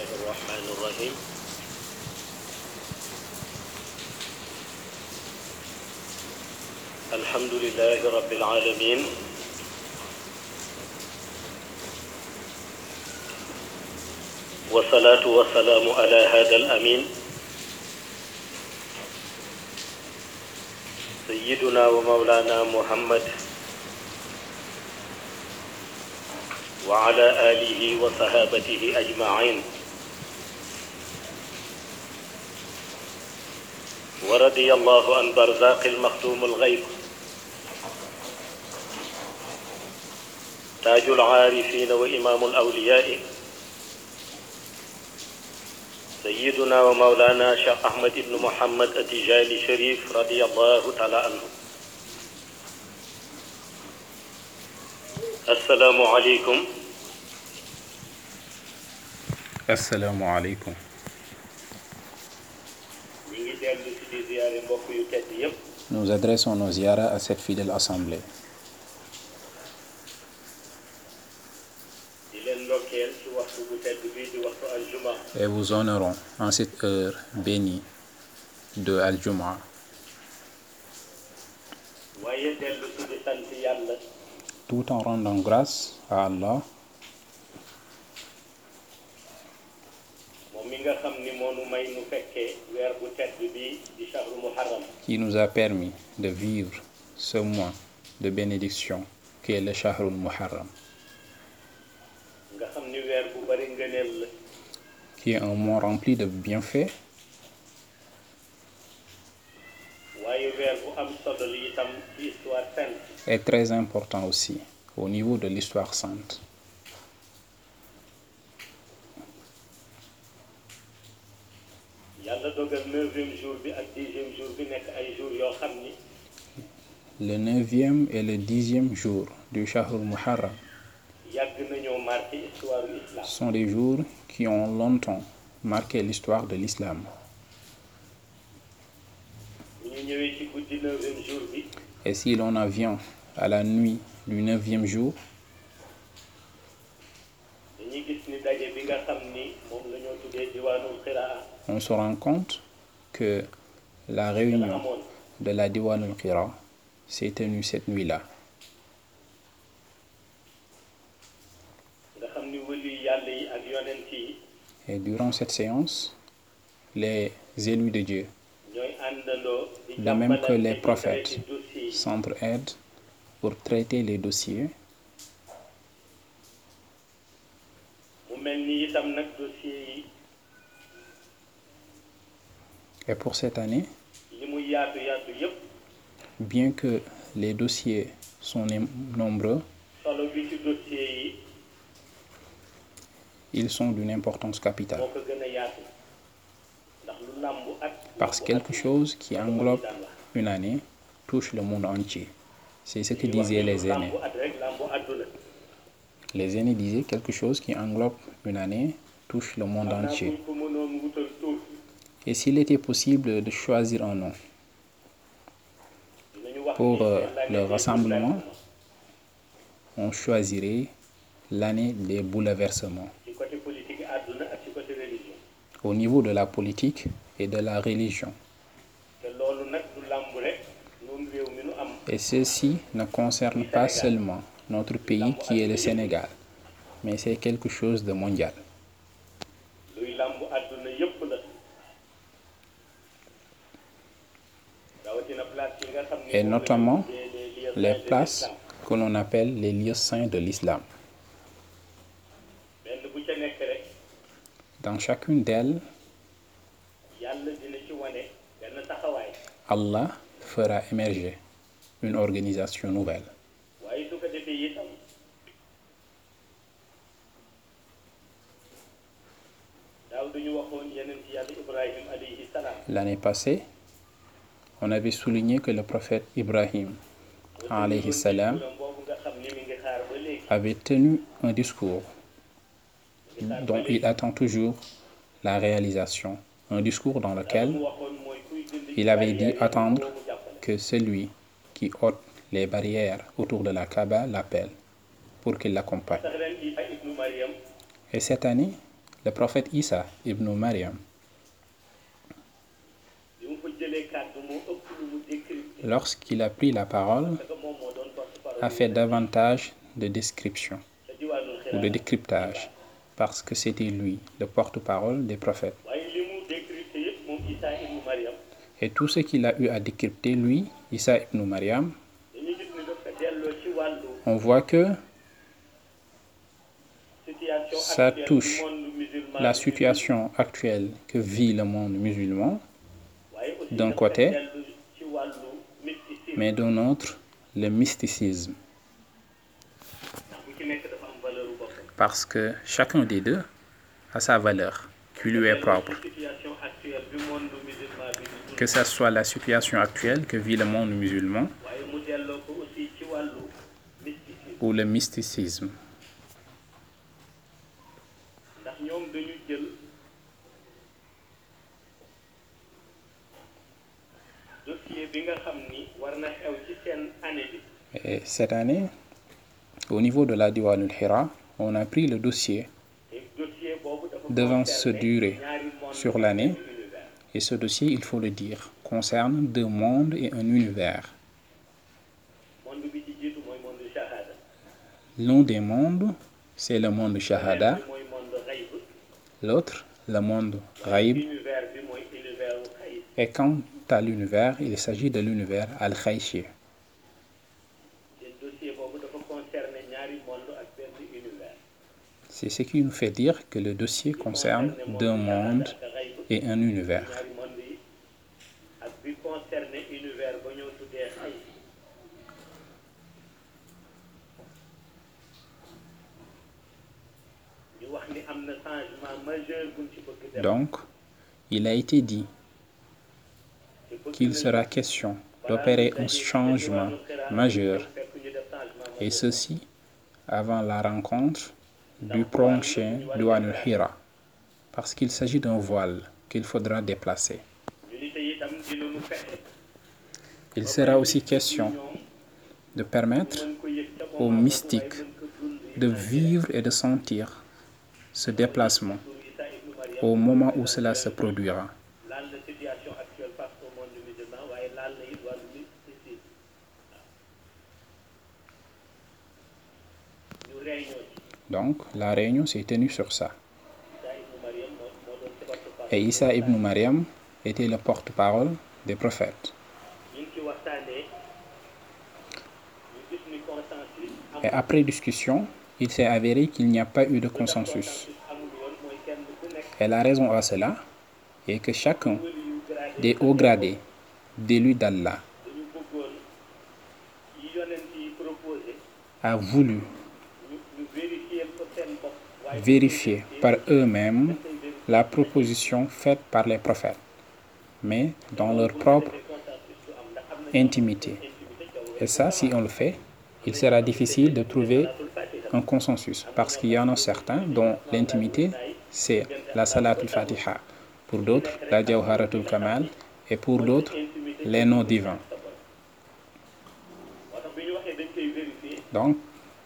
الله الرحمن الرحيم. الحمد لله رب العالمين. والصلاة والسلام على هذا الأمين. سيدنا ومولانا محمد. وعلى آله وصحابته أجمعين. ورضي الله عن برزاق المختوم الغيب. تاج العارفين وإمام الأولياء. سيدنا ومولانا شيخ أحمد بن محمد التجاني شريف رضي الله تعالى عنه. السلام عليكم. Assalamu alaikum. Nous adressons nos ziyaras à cette fidèle assemblée. Et vous honorons en cette heure bénie de Al-Jum'a. Tout en rendant grâce à Allah moom mi nga xam ni moo nu may nu fekkee weer bu tedd bi di shahru muharram. Qui nous a permis de vivre ce mois de bénédiction qui est le Shahrul Muharram, nga xam ni weer bu bari ngëneel la. Qui est un mois rempli de bienfaits, waaye weer bu am solo la itam ci histoire sainte. Est très important aussi au niveau de l'histoire sainte. Yàlla dogal neuvième jour bi ak dixième jour bi nekk ay jour yoo xam ni Le neuvième et le dixième jour du Shahrul Muharram sont des jours qui ont longtemps marqué l'histoire de l'islam. Et si l'on en vient à la nuit du neuvième jour, on se rend compte que la réunion de la Diwan al-Qira s'est tenue cette nuit-là. Et durant cette séance, les élus de Dieu De même que les prophètes. s'entraident pour traiter les dossiers. mu mel ni itam nag dossier yi Et pour cette année, bien que les dossiers sont nombreux, ils sont d'une importance capitale. Parce que quelque chose qui englobe une année touche le monde entier. C'est ce que disaient les aînés. Les aînés disaient quelque chose qui englobe une année touche le monde entier. Et s'il était possible de choisir un nom Pour, euh, le rassemblement. on choisirait l'année des bouleversements au niveau de la politique et de la religion. Et ceci ne concerne pas seulement notre pays qui est le Sénégal, mais c'est quelque chose de mondial. Et notamment les places que l'on appelle les lieux saints de l'islam. Dans chacune d'elles, Allah fera émerger une organisation nouvelle. L'année passée, on avait souligné que le prophète Ibrahim salam avait tenu un discours dont il attend toujours la réalisation. Un discours dans lequel il avait dit attendre que celui qui ôte les barrières autour de la Kaaba l'appelle pour qu'il l'accompagne. Isa Et cette année, le prophète Issa ibn Mariam, lorsqu'il a pris la parole, a fait davantage de description ou de décryptage parce que c'était lui, le porte-parole des prophètes. Isa Et tout ce qu'il a eu à décrypter, lui, Issa ibn Mariam, on voit que Ça touche la situation actuelle que vit le monde musulman, d'un côté, dellu ci wàllu mysticisme mais d'un autre, le mysticisme. Parce que chacun des deux a sa valeur qui lui est propre. Que ce soit la situation actuelle que vit le monde musulman ou le mysticisme. War na xew ci seen année bi. Et cette année, au niveau de la Diwan al-Hira, on a pris le dossier devant se durer sur l'année. Et ce dossier, il faut le dire, concerne deux mondes et un univers. L'un des mondes, c'est le monde Shahada, l'autre, le monde xayb Et quant à l'univers, il s'agit de l'univers Al-Khayshi. te dossier boobu dafa concerner ñaari monde ak benn univers C'est ce qui nous fait dire que le dossier concerne deux mondes et un univers. Donc, il a été dit nañu sera question d'opérer un changement majeur, et ceci avant la rencontre du prochain Douane al-Hira, parce qu'il s'agit d'un voile qu'il faudra déplacer. Il sera aussi question de permettre aux mystiques de vivre et de sentir ce déplacement au moment où cela se produira. laal na situation actuelle face au monde musulman waaye laal na it wàllu mysticisme ñu réunion ci Donc, la réunion s'est tenue sur ça. Isa Et Issa ibn Mariam était le porte-parole des prophètes. Et après discussion, il s'est avéré qu'il n'y a pas eu de consensus. Et la raison à cela est que chacun des hauts gradés d'élus d'Allah a voulu ñu ñu vérifier ko seen bopp waaye vérifier par eux-mêmes la proposition faite par les prophètes, mais dans leur propre intimité. Et ça, si on le fait, il sera difficile de trouver un consensus, parce qu'il y en a certains dont l'intimité, c'est la Salatul Fatiha, pour d'autres, la Jawharatul Kamal, et pour d'autres, les noms divins. Donc,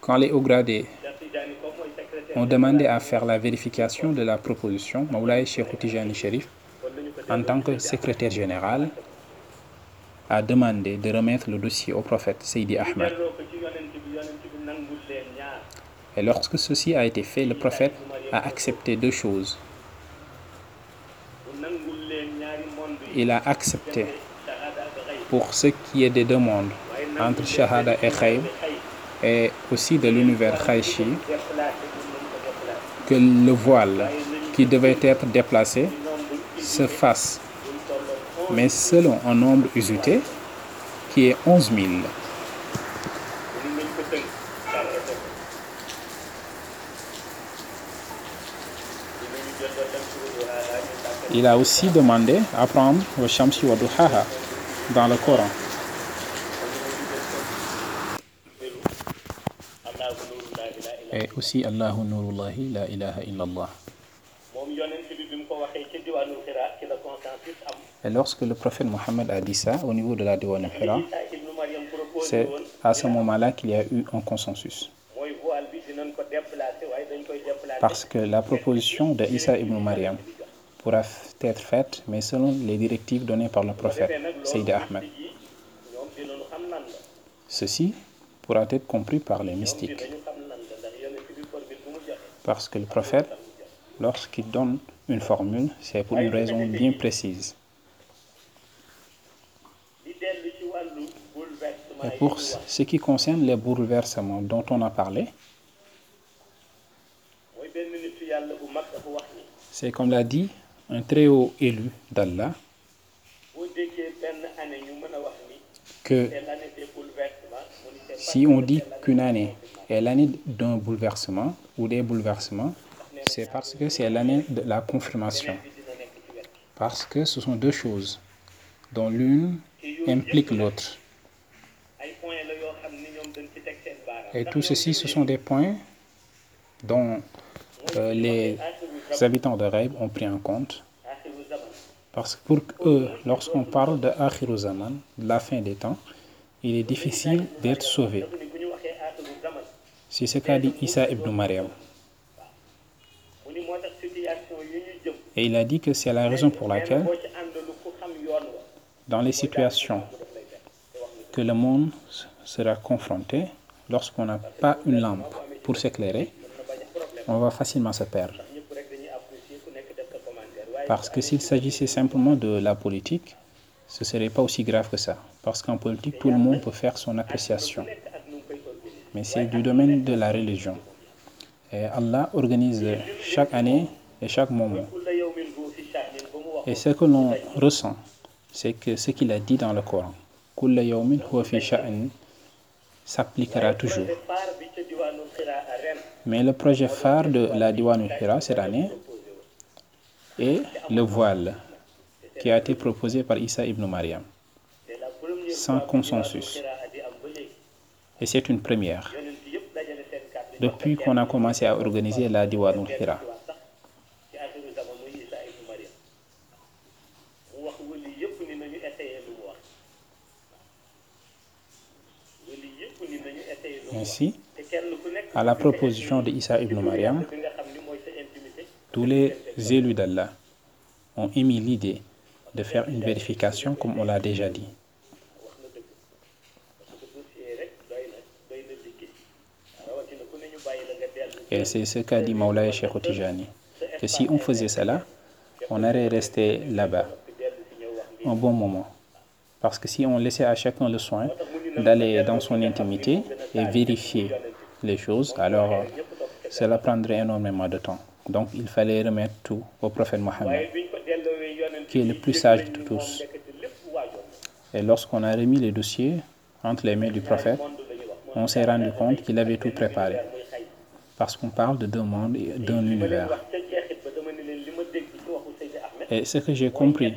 quand les hauts gradés Cheikh Tidiane comme mooy secrétaire ont demandé à faire la vérification de la proposition, Maoulaye Cheikh Tijani Sherif, en tant que secrétaire général, a demandé de remettre le dossier au prophète Seydi Ahmed. Et lorsque ceci a été fait, le prophète a accepté deux choses. Il a accepté pour ce qui est des nangul entre Shahada et Khayb, et aussi de l'univers Khayshi, déplacé bu mën ko déplacé que le voile qui devait être déplacé se fasse, mais selon un nombre usité qui est 11 000. ñu nañ ko tënk daal di def dinañu jot a dem ci wudu haala ñu tàggat Il a aussi demandé à prendre le Shamsi wa Duhaha dans le Coran. Aussi Allahu Nurullahi la ilaha illallah. Et lorsque le prophète Mohammed a dit ça au niveau de la Diwan al-Hira, proposé c'est à ce moment-là qu'il y a eu un consensus. Parce que la proposition de Isa ibn Mariam pourra être faite, mais selon les directives données par le prophète Sayyid Ahmed. Ceci pourra être compris par les mystiques. dinañu xam lan la ndax yonent bi formule bu mu joxe Parce que le prophète, lorsqu'il donne une formule, c'est pour une raison bien précise. Et pour ce qui concerne les bouleversements dont on a parlé, c'est comme l'a dit un très haut élu d'Allah que si on dit qu'une année est l'année d'un bouleversement ou des bouleversements, c'est parce que c'est l'année de la confirmation. Parce que ce sont deux choses dont l'une implique l'autre. Et tout ceci, ce sont des points dont euh, les habitants de Raib ont pris en compte. Parce que pour eux, lorsqu'on parle de Akhiru Zaman, de la fin des temps, il est difficile d'être sauvé. Tax situation yi ñu jëm Et il a dit que c'est la raison pour laquelle, dans les situations que le monde sera confronté, lorsqu'on n'a pas une lampe pour s'éclairer, on va facilement se perdre. Parce que s'il s'agissait simplement de la politique, ce ne serait pas aussi grave que ça. Parce qu'en politique, tout le monde peut faire son appréciation. ku nekk ak nu mu koy organiser Mais c'est du domaine de la religion. Et Allah organise chaque année et chaque moment. Et ce que l'on ressent, c'est que ce qu'il a dit dans le Coran, s'appliquera toujours. Mais le projet phare de la Diwanul Hira cette année est le voile qui a été proposé par Isa ibn Mariam. Sans consensus. xiraa di am ba léegi Et c'est une première. Depuis qu'on a commencé à organiser la Diwanul Hira. Ainsi, à la proposition de Isa ibn Mariam, tous les élus d'Allah ont émis l'idée de faire une vérification comme on l'a déjà dit. wax na dëgg parce que dossier rek doy na doy na liggéey rawatina ku ne ñu bàyyi la nga dellu Et c'est ce qu'a dit Maulaya Cheikh Tijani, que si on faisait cela, on aurait resté là-bas un bon moment. Parce que si on laissait à chacun le soin d'aller dans son intimité et vérifier les choses, alors cela prendrait énormément de temps. Donc il fallait remettre tout au prophète Mohammed, qui est le plus sage de tous. Et lorsqu'on a remis les dossiers entre les mains du prophète, on s'est rendu compte qu'il avait tout préparé. Parce qu'on parle de deux mondes et d'un univers. Et ce que j'ai compris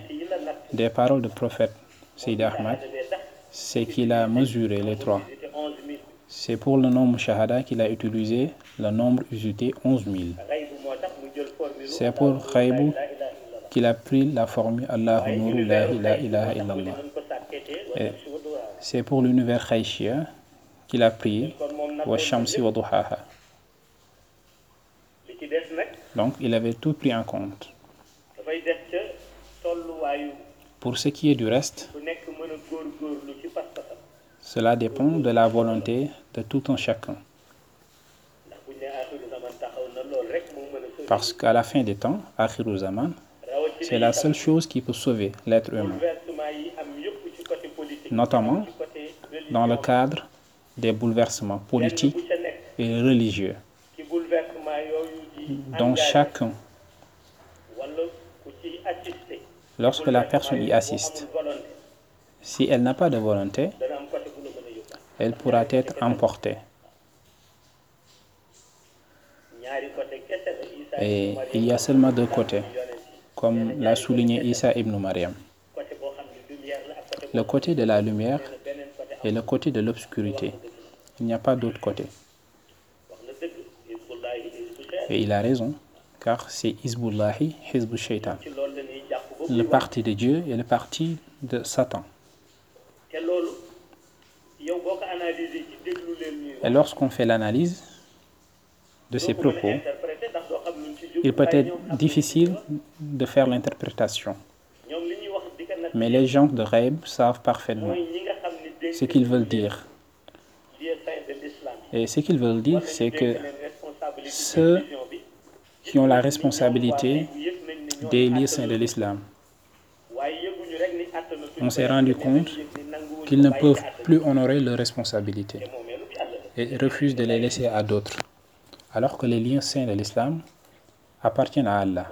des paroles du prophète Sayyid Ahmad, c'est qu'il a mesuré les trois. C'est pour le nombre Shahada qu'il a utilisé le nombre usité 11 000. xay bu moo tax mu jël formule C'est pour Khaybu qu'il a pris la formule Allahu Nuru la ilaha illallah. c'est pour l'univers Khaïchia qu'il a pris wa Shamsi. li ci des nag Donc il avait tout pris en compte. Pour ce qui est du reste, cela dépend de la volonté de tout un chacun. Parce qu'à la fin des temps, Akhiru Zaman, c'est la seule chose qui peut sauver l'être humain, notamment dans le cadre des bouleversements politiques et religieux, engagé chacun, lorsque la personne y assiste, si elle n'a pas de volonté, elle pourra être emportée. Et il y a seulement deux côtés, comme l'a souligné Isa ibn Mariam. Le côté de la lumière et le côté de l'obscurité. Il n'y a pas d'autre côté. Et il a raison, car c'est Hizbullahi, Hizbu Shaitan, le parti de Dieu et le parti de Satan. Et lorsqu'on fait l'analyse de ces propos, il peut être difficile de faire l'interprétation. Mais les gens de Ghaib savent parfaitement ce qu'ils veulent dire. Et ce qu'ils veulent dire, c'est que ceux qui ont la responsabilité des lieux saints de l'islam, on s'est rendu compte qu'ils ne peuvent plus honorer leurs responsabilités et refusent de les laisser à d'autres. Alors que les liens saints de l'islam appartiennent à Allah.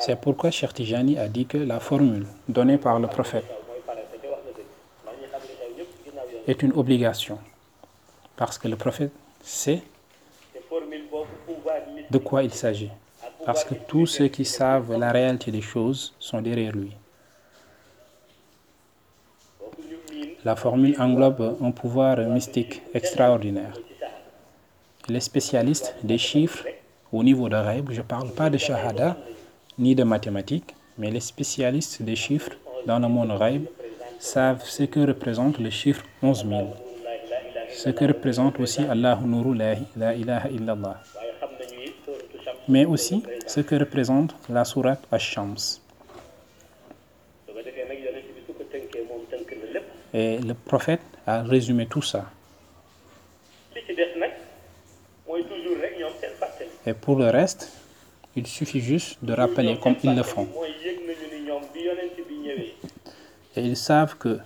C'est pourquoi Cheikh Tijani a dit que la formule donnée par le prophète est une obligation. Parce que le prophète sait te formule boobu pouvoir mystique de quoi il s'agit? Parce que tous ceux qui savent la réalité des choses sont derrière lui. La formule englobe un pouvoir mystique extraordinaire. Les spécialistes des chiffres au niveau de je ne parle pas de Shahada ni de mathématiques, mais les spécialistes des chiffres dans le monde Ghaib savent ce que représente le chiffre 11 000, ce que représente aussi la la ilaha illallah, mais aussi ce que représente la sourate Ash-Shams. Et le prophète a résumé tout ça. Et pour le reste, il suffit juste de rappeler comme ils le font. Et ils savent que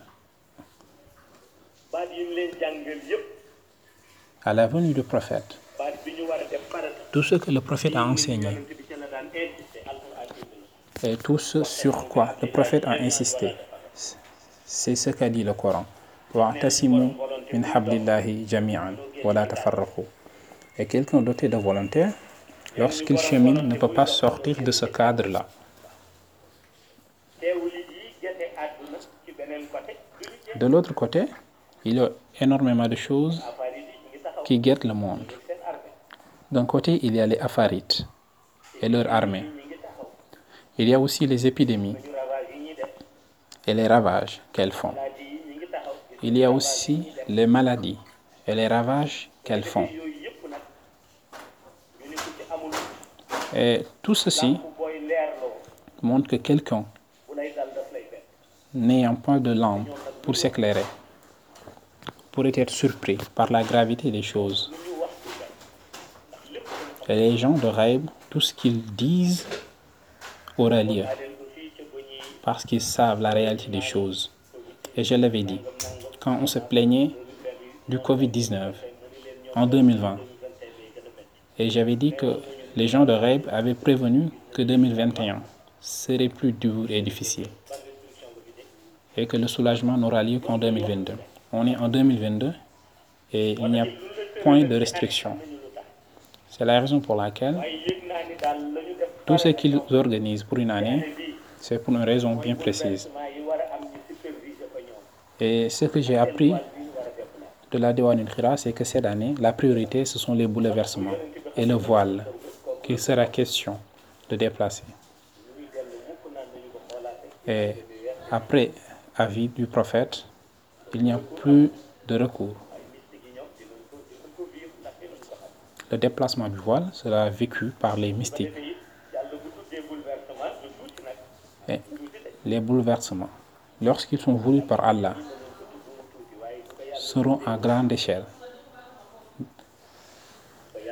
à la venue du prophète, baat bi ñu war a def farata tout ce que le prophète a enseigné, et tout ce sur quoi le prophète a insisté, c'est ce qu'a dit le Coran. Et quelqu'un doté de volonté, lorsqu'il chemine, ne peut pas sortir de ce cadre-là. De l'autre côté, il y a énormément de choses qui guettent le monde. D'un côté, il y a les Afarites et leur armée. Il y a aussi les épidémies et les ravages qu'elles font. Il y a aussi les maladies et les ravages qu'elles font. Et tout ceci montre que quelqu'un n'ayant pas de lampe pour s'éclairer pourrait être surpris par la gravité des choses. Les gens de Ghaib, tout ce qu'ils disent aura lieu parce qu'ils savent la réalité des choses. Et je l'avais dit, quand on se plaignait du Covid-19 en 2020, et j'avais dit que les gens de Ghaib avaient prévenu que 2021 serait plus dur et difficile et que le soulagement n'aura lieu qu'en 2022. On est en 2022 et il n'y a point de restriction. C'est la raison pour laquelle tout ce qu'ils organisent pour une année, c'est pour une raison bien précise. Et ce que j'ai appris de la Dewan c'est que cette année, la priorité, ce sont les bouleversements et le voile qu'il sera question de déplacer. Et après avis du prophète, il n'y a plus de recours. mystique yi ñoom dinañ ko dinañ ko vivre ndax dinañ ko xam Le déplacement du voile sera vécu par les mystiques. les bouleversements, lorsqu'ils sont voulus par Allah, seront à grande échelle,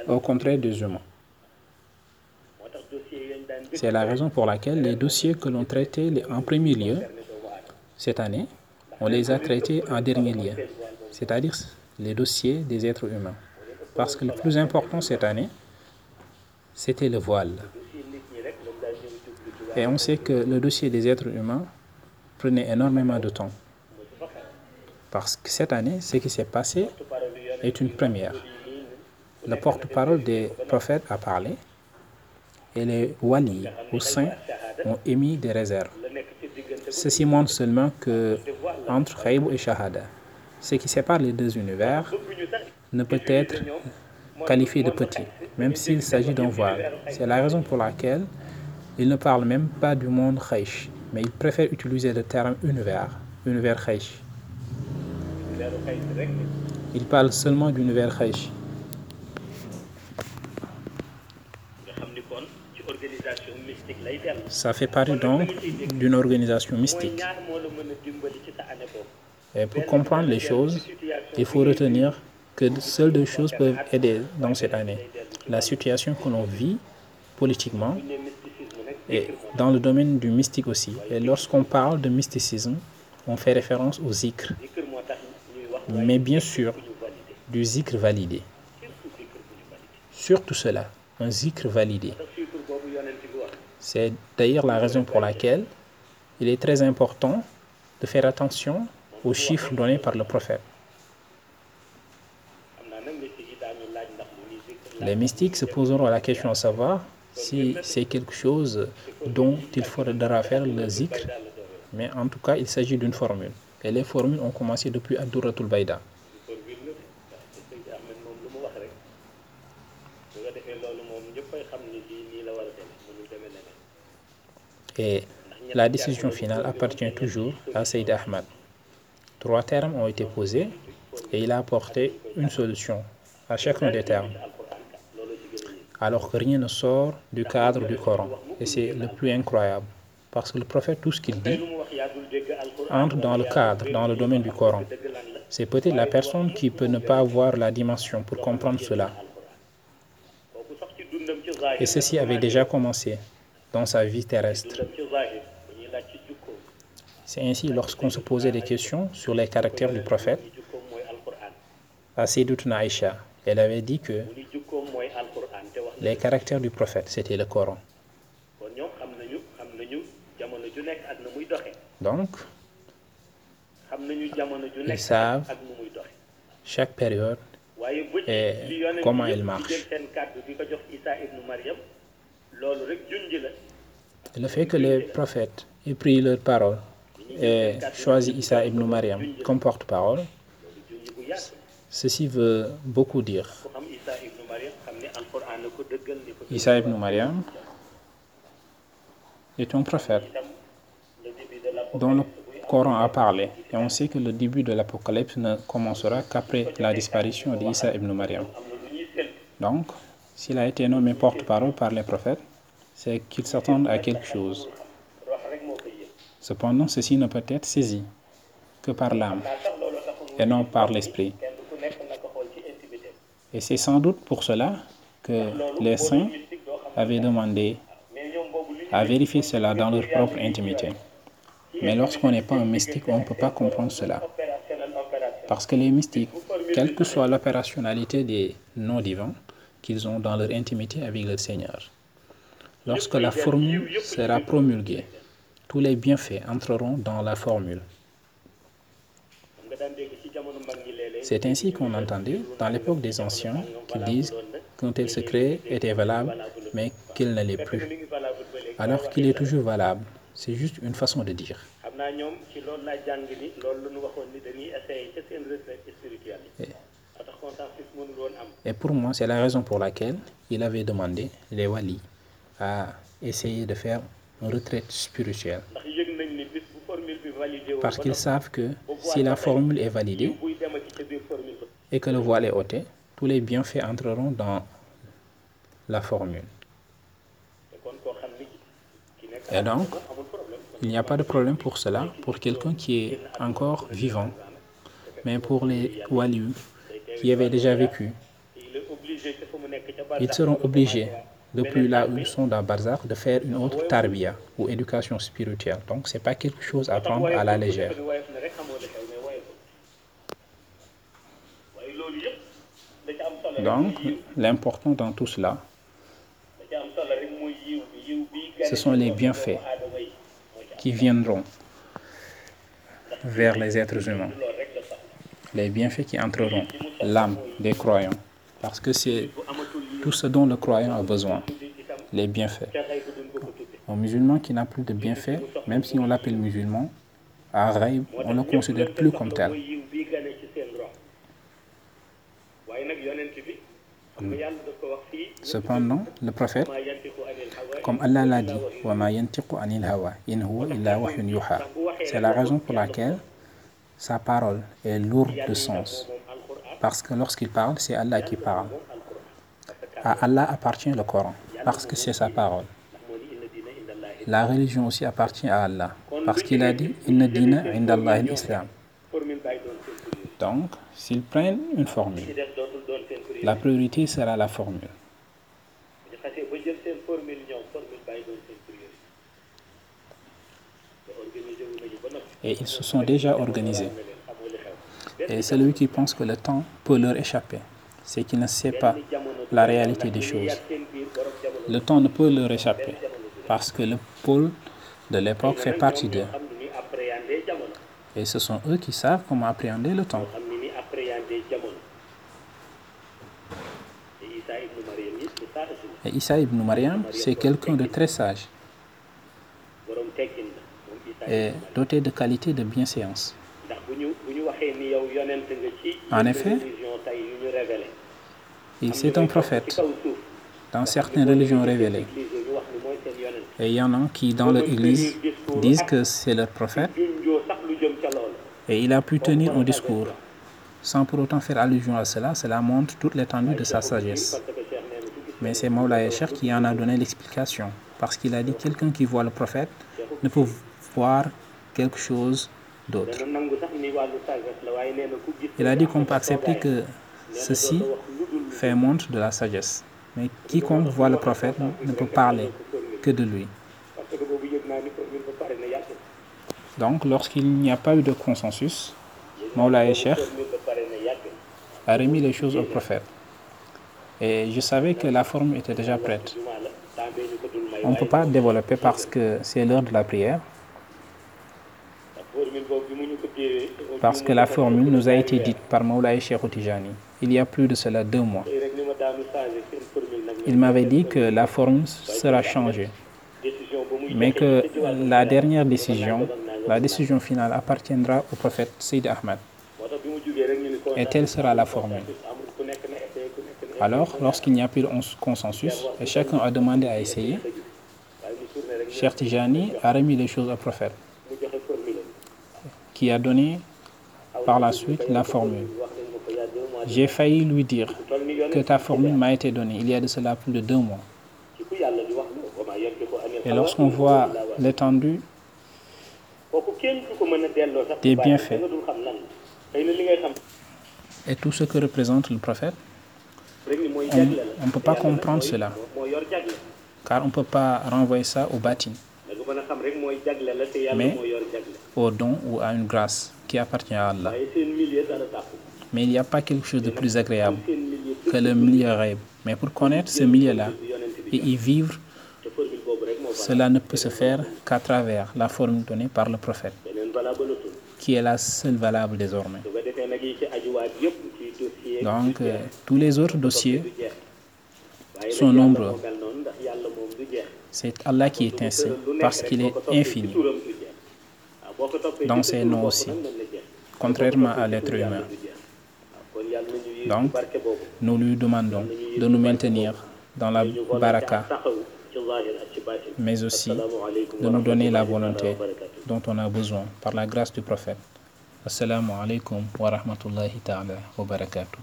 au contraire des humains. C'est la raison pour laquelle les dossiers que l'on traitait en premier lieu cette année, on les a traités en dernier lieu, c'est-à-dire les dossiers des êtres humains. Parce que le plus important cette année, c'était le voile. Et on sait que le dossier des êtres humains prenait énormément de temps. Parce que cette année, ce qui s'est passé est une première. Le porte-parole des prophètes a parlé et les walis ou saints ont émis des réserves. Ceci montre seulement que entre Khaïb et Shahada, ce qui sépare les deux univers ne peut être qualifié de petit, même s'il s'agit d'un voile. C'est la raison pour laquelle il ne parle même pas du monde Khaïch, mais il préfère utiliser le terme univers, univers Khaïch. Il parle seulement d'univers Khaïch. Ça fait partie donc d'une organisation mystique. Et pour comprendre les choses, il faut retenir que seules deux choses peuvent aider dans cette année. La situation que l'on vit politiquement et dans le domaine du mystique aussi. Et lorsqu'on parle de mysticisme, on fait référence au zikr. Mais bien sûr, du zikr validé. Surtout cela, un zikr validé. C'est d'ailleurs la raison pour laquelle il est très important de faire attention aux chiffres donnés par le prophète. Les mystiques se poseront la question de savoir si c'est quelque chose dont il faudra faire le zikr, mais en tout cas, il s'agit d'une formule. Et les formules ont commencé depuis Abdurratul Baïda. Et la décision finale appartient toujours à Saïd Ahmad. Trois termes ont été posés et il a apporté une solution à chacun des termes. Alors que rien ne sort du cadre du Coran. Et c'est le plus incroyable. Parce que le prophète, tout ce qu'il dit, entre dans le cadre, dans le domaine du Coran. C'est peut-être la personne qui peut ne pas avoir la dimension pour comprendre cela. Et ceci avait déjà commencé dans sa vie terrestre. C'est ainsi lorsqu'on se posait des questions sur les caractères du prophète, à Aïcha, elle avait dit que les caractères du prophète, c'était le Coran. Donc, ils savent chaque période et comment elle marche. Le fait que les prophètes aient pris leur parole et choisi Issa ibn Mariam comme porte-parole, ceci veut beaucoup dire. Issa ibn Mariam est un prophète dont le Coran a parlé. Et on sait que le début de l'Apocalypse ne commencera qu'après la disparition d'Issa ibn Mariam. Donc, s'il a été nommé porte-parole par les prophètes, c'est qu'il s'attendent à quelque chose. Cependant, ceci ne peut être saisi que par l'âme et non par l'esprit. Et c'est sans doute pour cela que les saints avaient demandé à vérifier cela dans leur propre intimité. Mais lorsqu'on n'est pas un mystique, on ne peut pas comprendre cela. Parce que les mystiques, quelle que soit l'opérationnalité des noms divins qu'ils ont dans leur intimité avec leur Seigneur, lorsque la formule sera promulguée, tous les bienfaits entreront dans la formule. C'est ainsi qu'on entendait dans l'époque des anciens qu'ils disent qu'un tel secret était valable, mais qu'il ne l'est plus. Alors qu'il est toujours valable. C'est juste une façon de dire. Et, pour moi, c'est la raison pour laquelle il avait demandé les walis à essayer de faire une retraite spirituelle. Parce qu'ils savent que si la formule est validée et que le voile est ôté, tous les bienfaits entreront dans la formule. Et donc, il n'y a pas de problème pour cela, pour quelqu'un qui est encore vivant. Mais pour les walis qui avaient déjà vécu, ils seront obligés, depuis là où ils sont dans Barzakh, de faire une autre tarbia ou éducation spirituelle. Donc, ce n'est pas quelque chose à prendre à la légère. Donc, l'important dans tout cela, ce sont les bienfaits qui viendront vers les êtres humains. Les bienfaits qui entreront l'âme des croyants. Parce que c'est tout ce dont le croyant a besoin. Les bienfaits. Un musulman qui n'a plus de bienfaits, même si on l'appelle musulman, on ne le considère plus comme tel. Cependant, le prophète, comme Allah l'a dit, c'est la raison pour laquelle sa parole est lourde de sens. Parce que lorsqu'il parle, c'est Allah qui parle. À Allah appartient le Coran. parce que c'est sa parole. La religion aussi appartient à Allah parce qu'il a dit Inna dina indallahi l'islam. Donc, s'ils prennent une formule, la priorité sera la formule. Et ils se sont déjà organisés. Et celui qui pense que le temps peut leur échapper, c'est qu'il ne sait pas la réalité des choses. Le temps ne peut leur échapper parce que le pôle de l'époque fait partie d'eux. xam ni ni appréhender jamono Et ce sont eux qui savent comment appréhender le temps. Isa Et Issa ibn Mariam, c'est quelqu'un de très sage Isa et doté de qualités de bienséance. En effet. Il c'est un prophète dans certaines religions révélées. Et il y en a qui, dans leur église, disent que c'est leur prophète et il a pu tenir un discours sans pour autant faire allusion à cela. Cela montre toute l'étendue de sa sagesse. Mais c'est Maulaya Cheikh qui en a donné l'explication. Parce qu'il a dit quelqu'un qui voit le prophète ne peut voir quelque chose d'autre. Il a dit qu'on peut accepter que ceci fait montre de la sagesse. Mais quiconque voit le prophète ne peut parler que de lui. parce que boobu yëg naa ni formule ba pare na yàgg Donc, lorsqu'il n'y a pas eu de consensus, Cheikh pare na yàgg a remis les choses au prophète. Et je savais que la forme était déjà prête. On ne peut pas développer parce que c'est l'heure de la prière, parce que la formule nous a été dite par Maulaya Cheikh Tijani il y a plus de cela deux mois. Il m'avait dit que la formule sera changée, mais que la dernière décision, la décision finale appartiendra au prophète ñu ni Et telle sera la formule. Alors, lorsqu'il n'y a plus de consensus et chacun a demandé à essayer, Cheikh Tijani a remis les choses au prophète, qui a donné par la suite la formule. J'ai failli lui dire que ta formule m'a été donnée il y a de cela plus de deux mois. Et lorsqu'on voit l'étendue kenn du ko mën a delloo sax. Des bienfaits. da nga dul xam lan la. Xëy na li ngay xam. Et tout ce que représente le prophète, on ne peut pas comprendre cela, car on ne peut pas renvoyer ça au bâti, da nga mën a xam rek mooy jagle la te yàlla Mais- au don ou à une grâce qui appartient à Allah. Mais il n'y a pas quelque chose de plus agréable que le milieu rêve. Mais pour connaître ce milieu-là et y vivre, cela ne peut se faire qu'à travers la formule donnée par le prophète, qui est la seule valable désormais. Donc, euh, tous les autres dossiers, sont nombreux. c'est Allah qui est ainsi, parce qu'il est infini, dans ses noms aussi, contrairement à l'être humain. Donc, Nous lui demandons de nous maintenir dans la baraka, mais aussi de nous donner la volonté dont on a besoin par la grâce du prophète. Assalamu alaikum wa rahmatullahi ta'ala wa barakatuh.